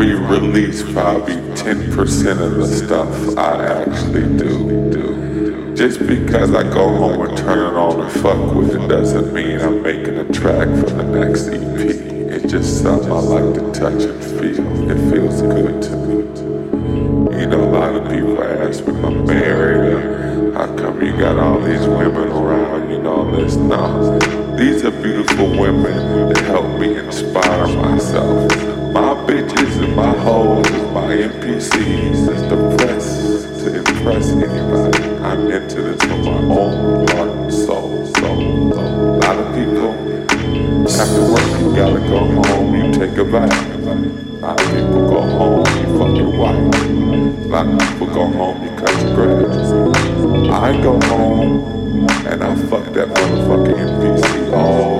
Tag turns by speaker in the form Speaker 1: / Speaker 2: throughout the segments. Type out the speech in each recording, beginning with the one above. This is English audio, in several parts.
Speaker 1: I'll probably release probably 10% of the stuff I actually do. do. Just because I go home and turn it on and fuck with it doesn't mean I'm making a track for the next EP. It's just something I like to touch and feel. It feels good to me. You know, a lot of people ask me I'm married how come you got all these women around, you know, this? No. These are beautiful women that help me inspire myself. My hoes my MPCs is the press to impress anybody. I'm into this for my own heart and soul. So, a lot of people after work you gotta go home, you take a bath. A lot of people go home, you fuck your wife. A lot of people go home, you cut your grass. I go home and I fuck that motherfucking MPC all
Speaker 2: oh.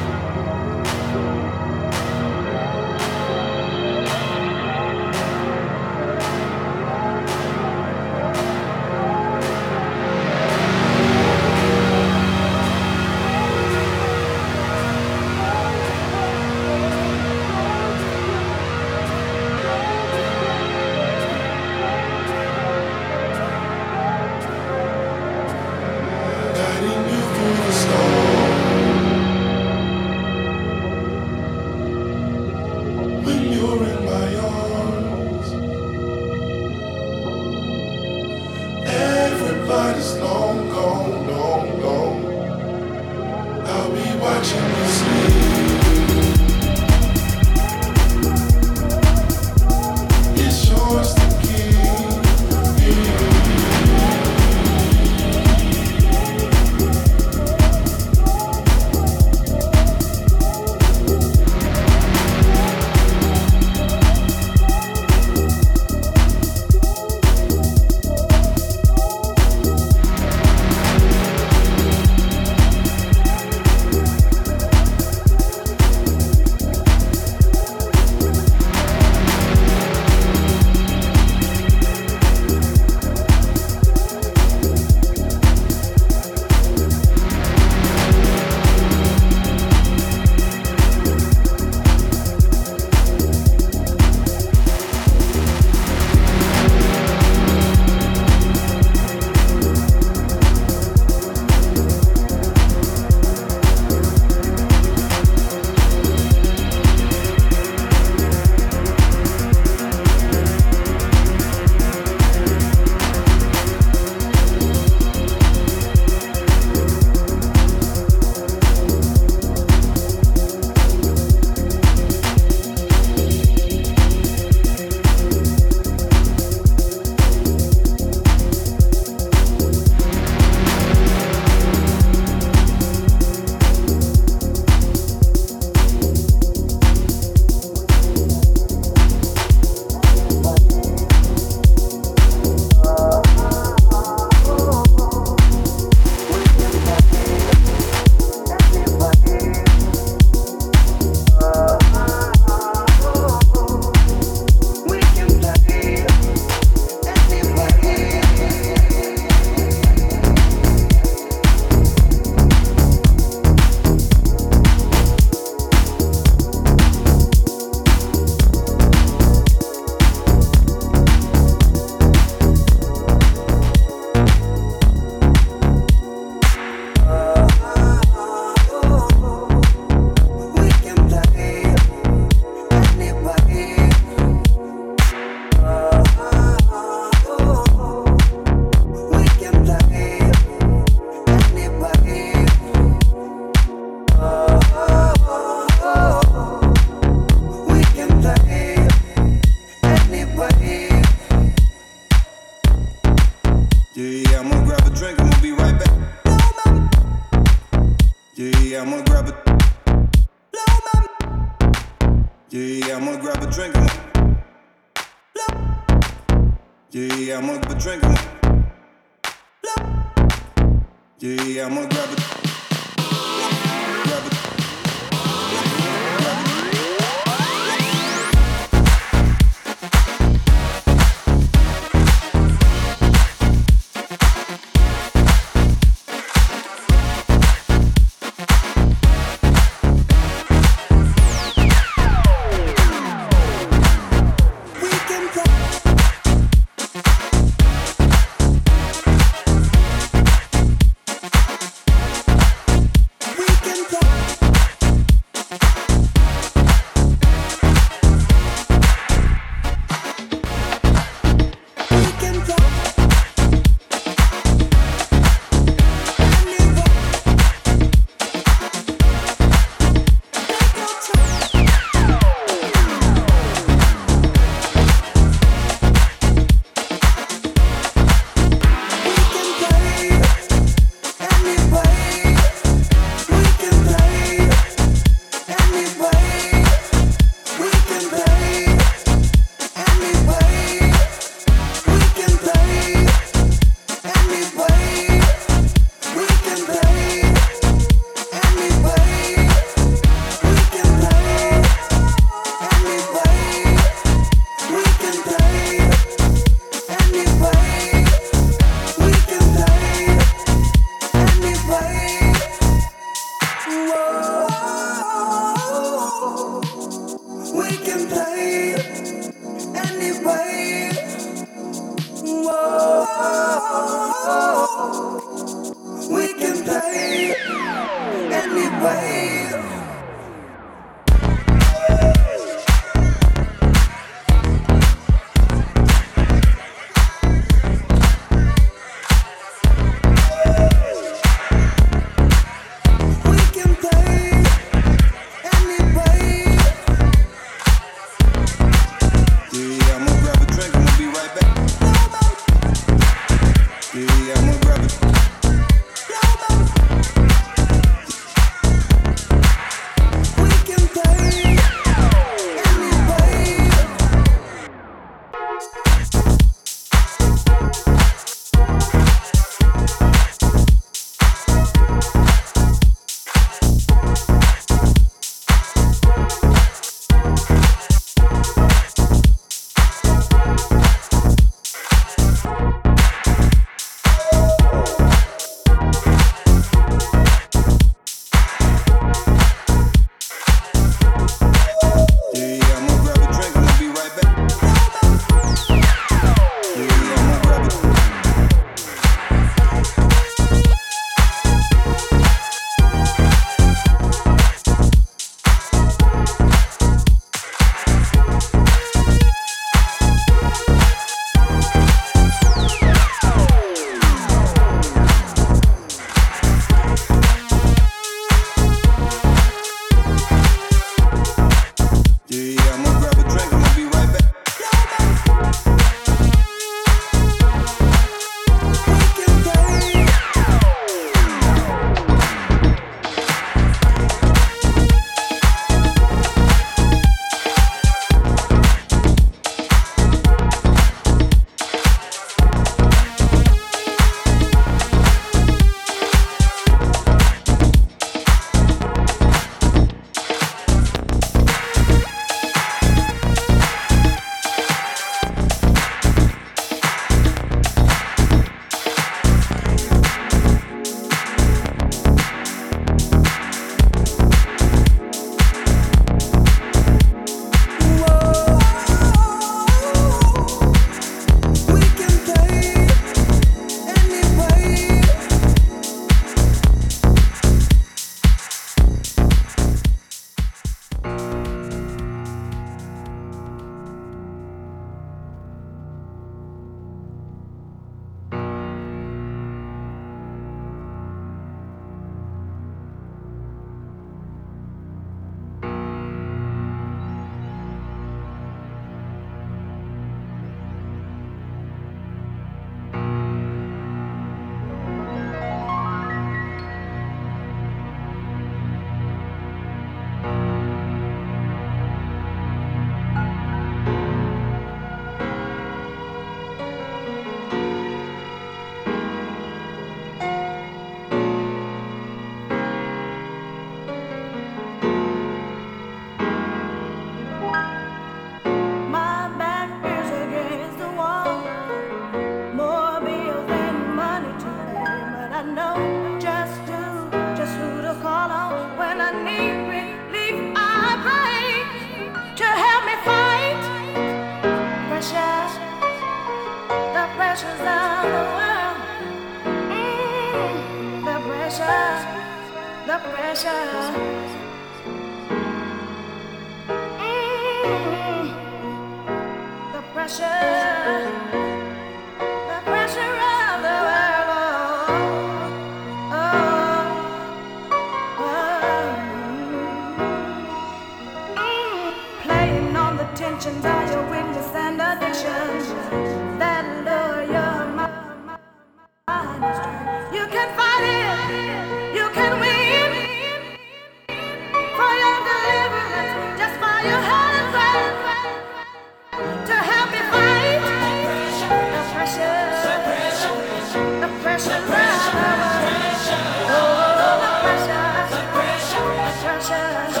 Speaker 3: Generation,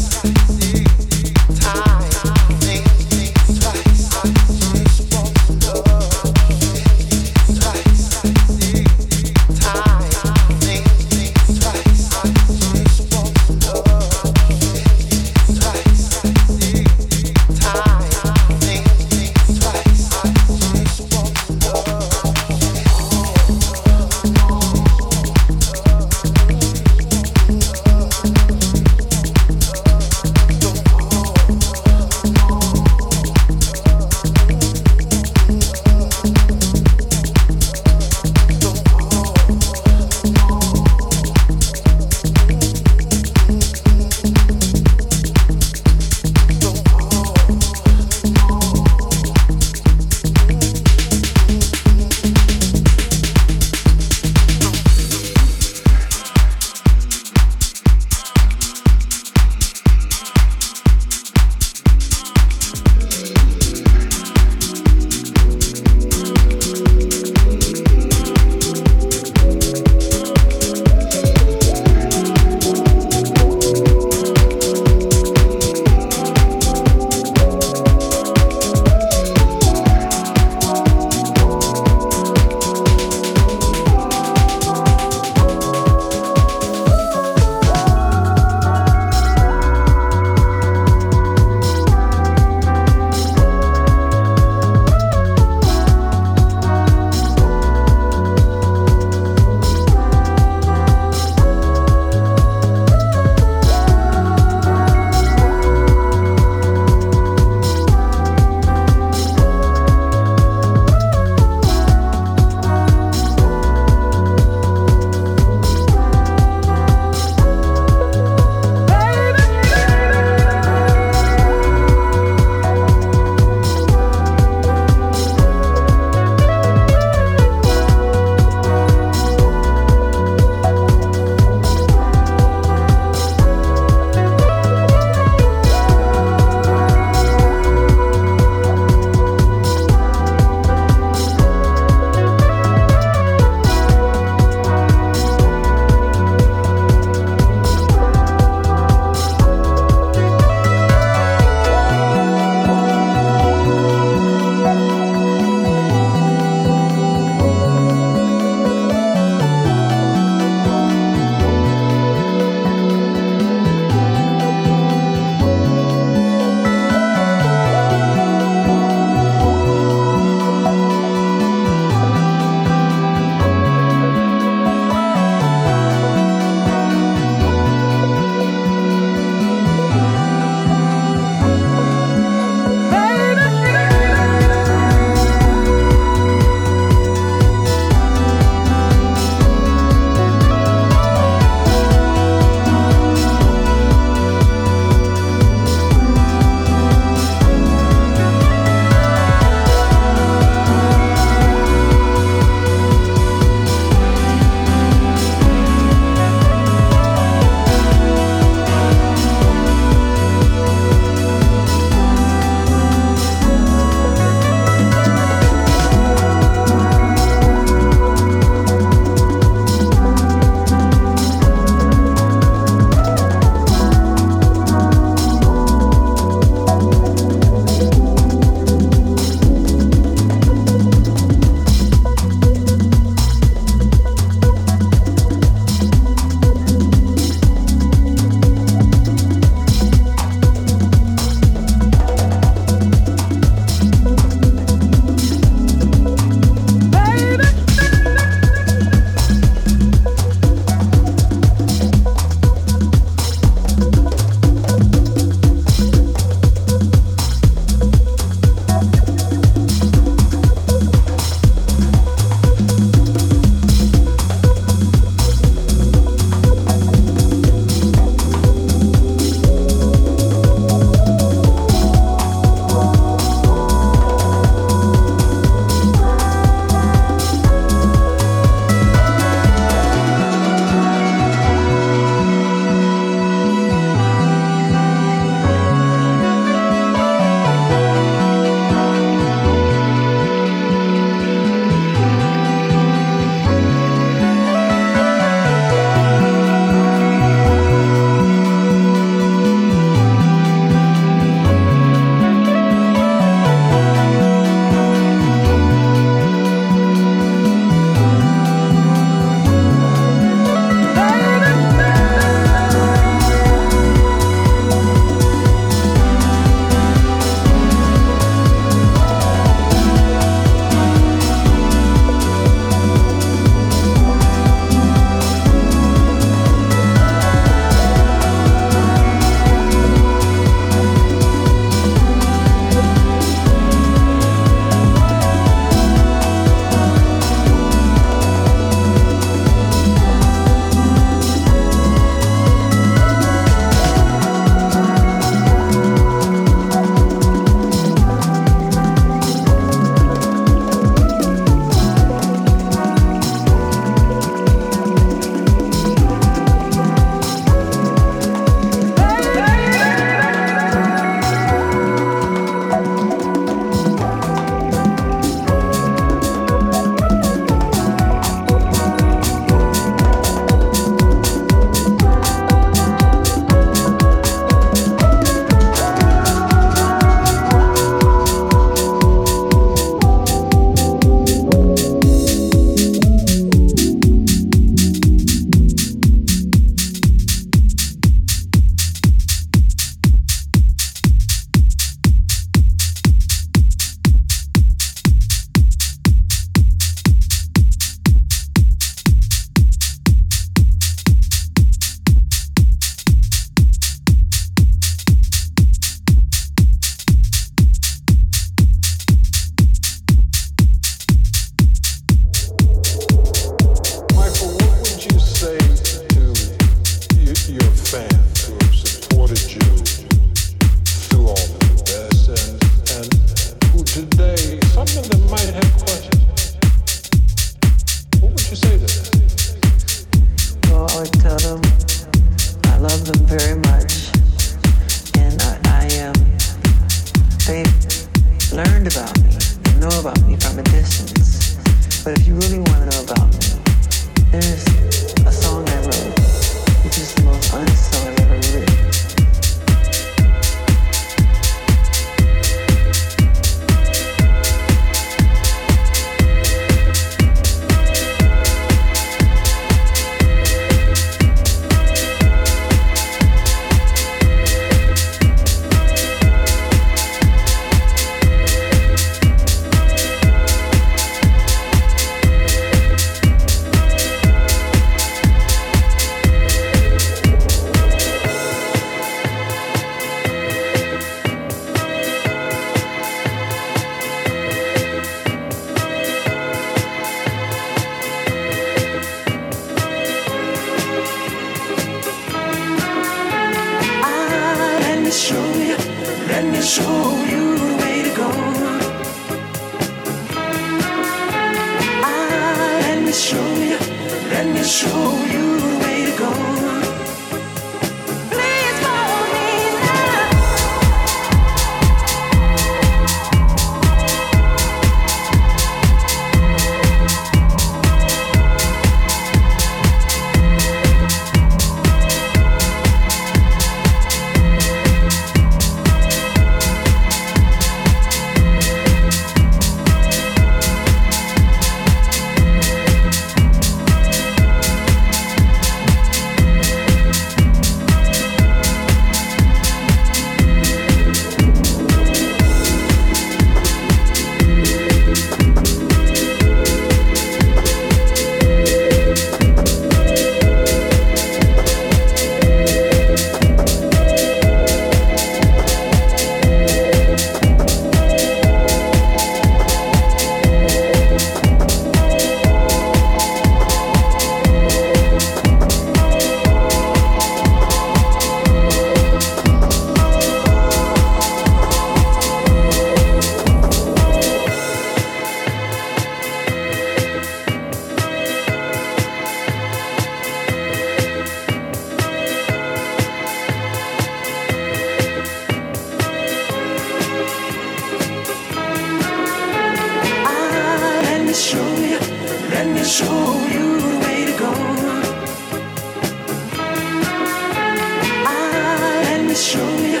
Speaker 4: me show you,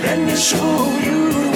Speaker 4: let me show you